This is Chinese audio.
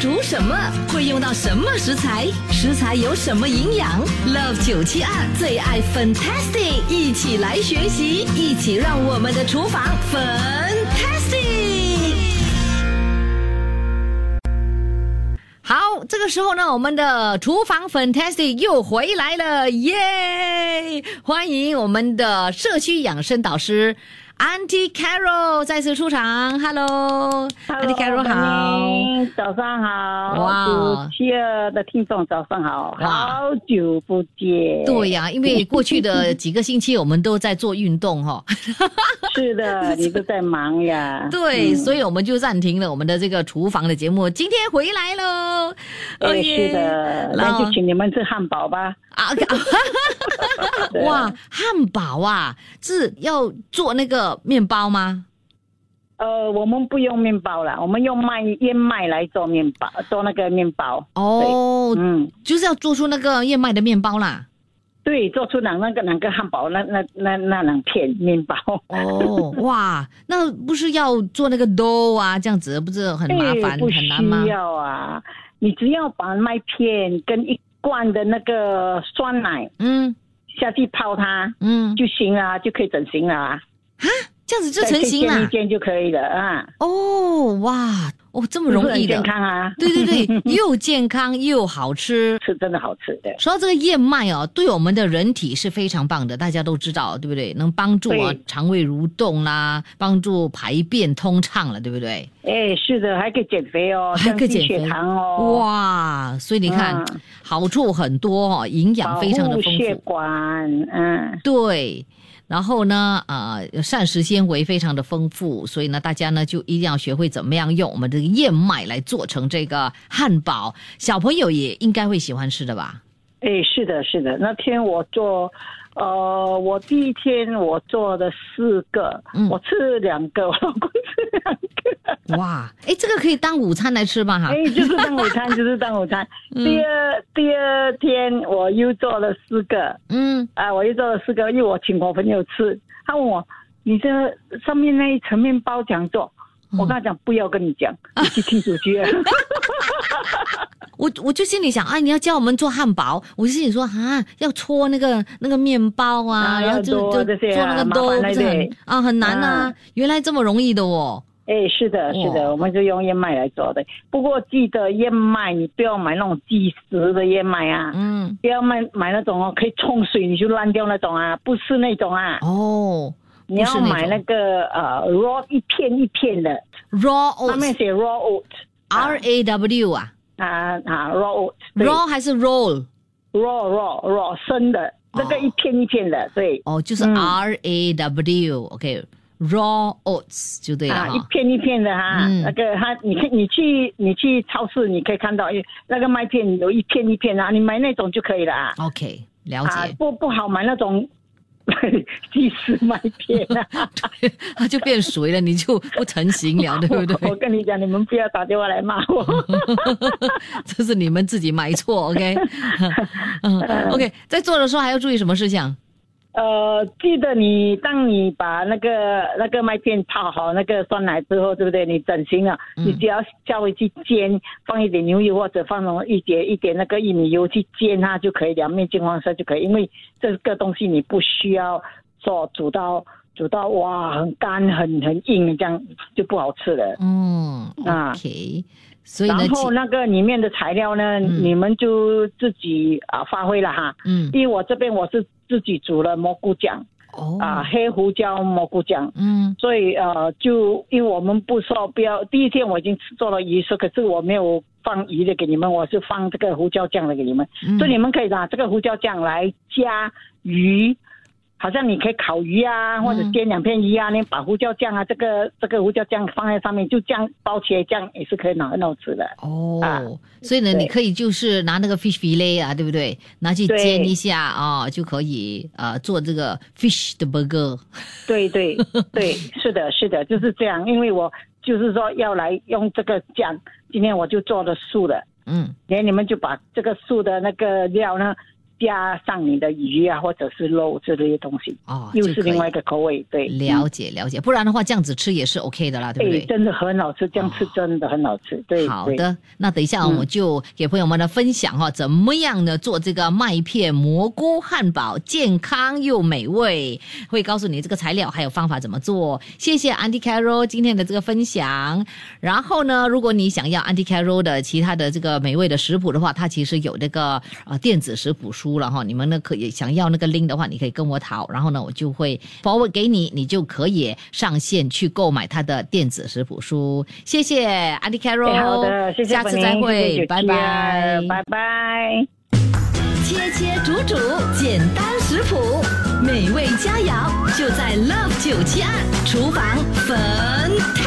煮什么？会用到什么食材？食材有什么营养？Love 九七二最爱 Fantastic，一起来学习，一起让我们的厨房 Fantastic。好，这个时候呢，我们的厨房 Fantastic 又回来了，耶！欢迎我们的社区养生导师。Auntie Carol 再次出场，Hello，Auntie Carol 好，早上好，哇，七二的听众早上好，好久不见。对呀，因为过去的几个星期我们都在做运动哈。是的，你都在忙呀。对，所以我们就暂停了我们的这个厨房的节目，今天回来喽。哎，是的，那就请你们吃汉堡吧。啊，哇，汉堡啊，是要做那个面包吗？呃，我们不用面包了，我们用麦燕麦来做面包，做那个面包。哦，嗯，就是要做出那个燕麦的面包啦。对，做出两那个两个汉堡，那那那那两片面包。哦，哇，那不是要做那个 dough 啊？这样子不是很麻烦很难吗？不需要啊，你只要把麦片跟一罐的那个酸奶，嗯。下去泡它，嗯，就行了，就可以整形了啊！啊，这样子就成型了，一煎就可以了啊！哦，哇，哦，这么容易的，健康啊！对对对，又健康又好吃，是真的好吃的。说到这个燕麦哦，对我们的人体是非常棒的，大家都知道，对不对？能帮助啊肠胃蠕动啦，帮助排便通畅了，对不对？哎，是的，还可以减肥哦，还可以减血糖哦。哇，所以你看，好处很多哦，营养非常的丰富。血管，嗯，对。然后呢，呃，膳食纤维非常的丰富，所以呢，大家呢就一定要学会怎么样用我们这个燕麦来做成这个汉堡，小朋友也应该会喜欢吃的吧？哎，是的，是的，那天我做。呃，我第一天我做了四个，我吃两个，我老公吃两个。哇，哎，这个可以当午餐来吃吧？哈，哎，就是当午餐，就是当午餐。第二第二天我又做了四个，嗯，啊，我又做了四个，因为我请我朋友吃，他问我，你这上面那一层面包怎样做？我跟他讲，不要跟你讲，你去听主角。我我就心里想，啊，你要教我们做汉堡，我就心里说，啊，要搓那个那个面包啊，然后就就做那个豆，啊，很难啊。原来这么容易的哦。哎，是的，是的，我们就用燕麦来做的。不过记得燕麦，你不要买那种即食的燕麦啊，嗯，不要买买那种哦，可以冲水你就烂掉那种啊，不是那种啊。哦。你要买那个呃 raw 一片一片的 raw oat，上面写 raw oat，R A W 啊啊啊 raw oat，raw 还是 roll？raw raw raw 生的，那个一片一片的，对。哦，就是 R A W，OK，raw oats 就对了一片一片的哈，那个它，你看你去你去超市你可以看到，那个麦片有一片一片啊，你买那种就可以了啊。OK，了解。不不好买那种。即食麦片啊，它就变水了，你就不成型了，对不对？我跟你讲，你们不要打电话来骂我，这是你们自己买错，OK？嗯，OK，在做的时候还要注意什么事项？呃，记得你当你把那个那个麦片泡好那个酸奶之后，对不对？你整形了，你只要稍微去煎，放一点牛油或者放那一点一点那个玉米油去煎它就可以，两面金黄色就可以。因为这个东西你不需要做煮到煮到哇很干很很硬，这样就不好吃了。嗯，OK。所以然后那个里面的材料呢，你们就自己啊发挥了哈。嗯，因为我这边我是自己煮了蘑菇酱，哦，啊黑胡椒蘑菇酱。嗯，所以呃就因为我们不说不要，第一天我已经做了鱼食，可是我没有放鱼的给你们，我是放这个胡椒酱的给你们。所以你们可以拿这个胡椒酱来加鱼。好像你可以烤鱼啊，或者煎两片鱼啊，你把胡椒酱啊，这个这个胡椒酱放在上面，就这样包起来，这样也是可以拿很好吃的。哦，所以呢，你可以就是拿那个 fish fillet 啊，对不对？拿去煎一下啊，就可以呃做这个 fish 的 burger。对对对，是的，是的，就是这样。因为我就是说要来用这个酱，今天我就做了素的。嗯，连你们就把这个素的那个料呢。加上你的鱼啊，或者是肉之类的东西哦，又是另外一个口味。对，了解了解，不然的话这样子吃也是 OK 的啦，对不对？真的很好吃，这样吃真的很好吃。对，好的，那等一下我就给朋友们的分享哈，怎么样呢？做这个麦片蘑菇汉堡，健康又美味，会告诉你这个材料还有方法怎么做。谢谢 Andy Carroll 今天的这个分享。然后呢，如果你想要 Andy Carroll 的其他的这个美味的食谱的话，它其实有那个呃电子食谱书了哈。你们呢可以想要那个 link 的话，你可以跟我讨，然后呢我就会 forward 给你，你就可以上线去购买他的电子食谱书。谢谢 Andy Carroll，好的，谢谢，下次再会，拜拜，拜拜。切切煮煮，简单食谱，美味佳肴就在 Love 九七二厨房粉。